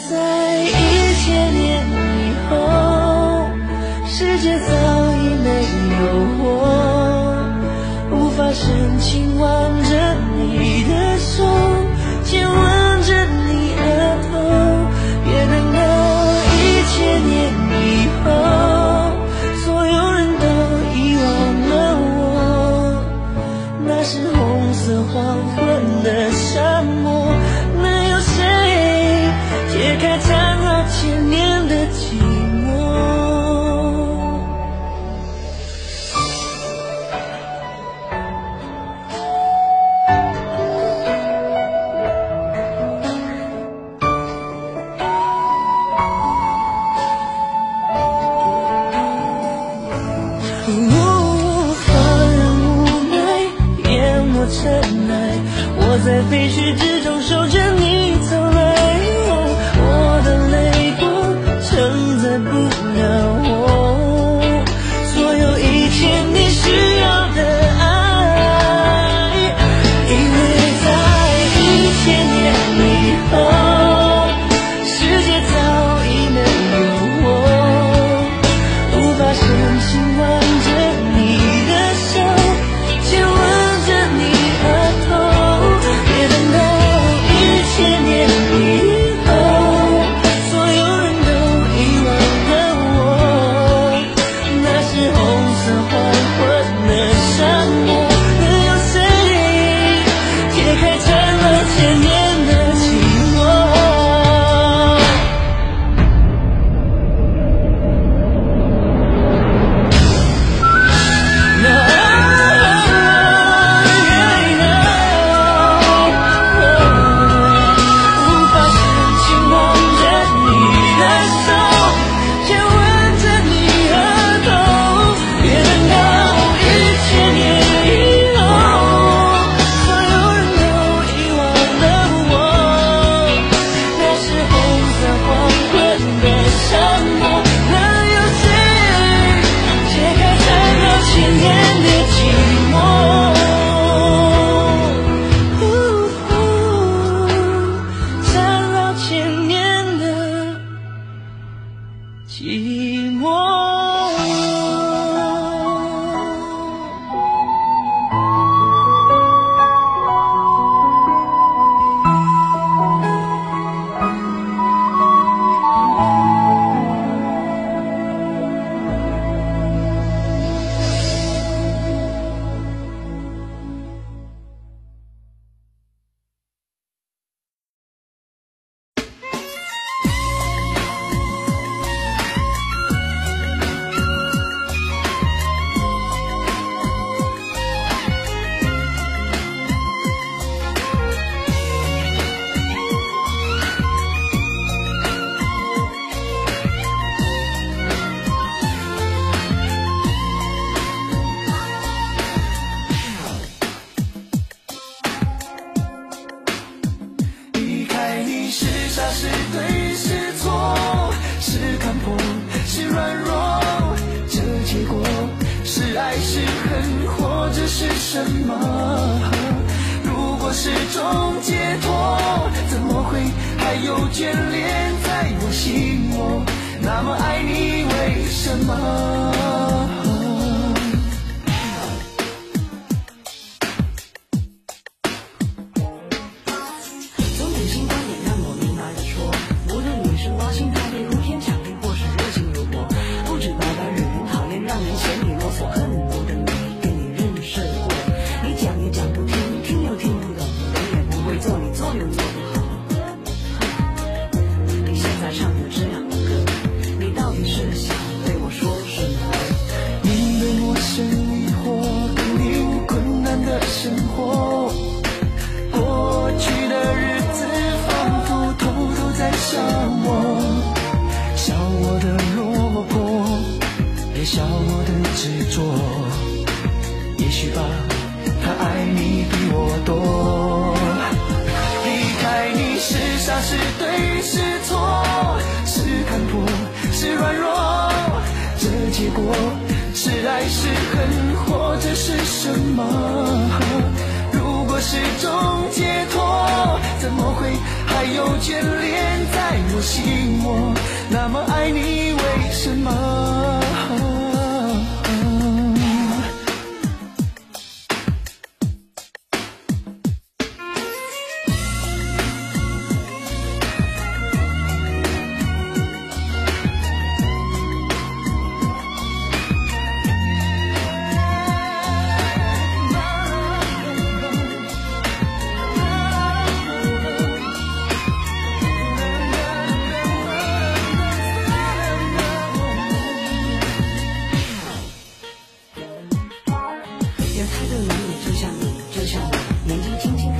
desire. 喔放任无奈淹没尘埃。我在废墟之寂寞。什么？如果是种解脱怎么会还有眷恋在我心窝？那么爱你为什么？嗯结果是爱是恨或者是什么？如果是种解脱怎么会还有眷恋在我心窝？那么爱你他的着你，就像你，就像我，眼睛轻轻。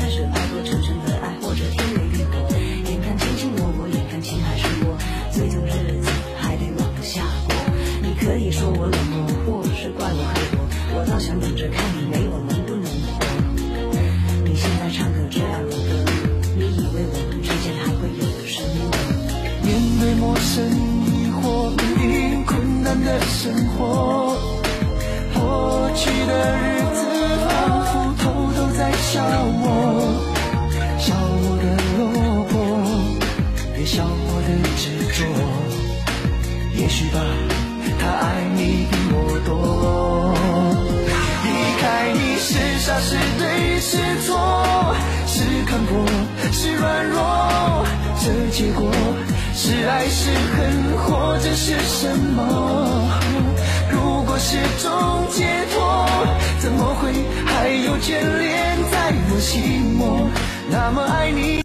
笑我笑我的落魄别笑我的执着也许吧他爱你比我多。离开你是傻是对是错是看破是软弱这结果是爱是恨或者是什么？不过是种解脱怎么会还有眷恋在我心窝那么爱你。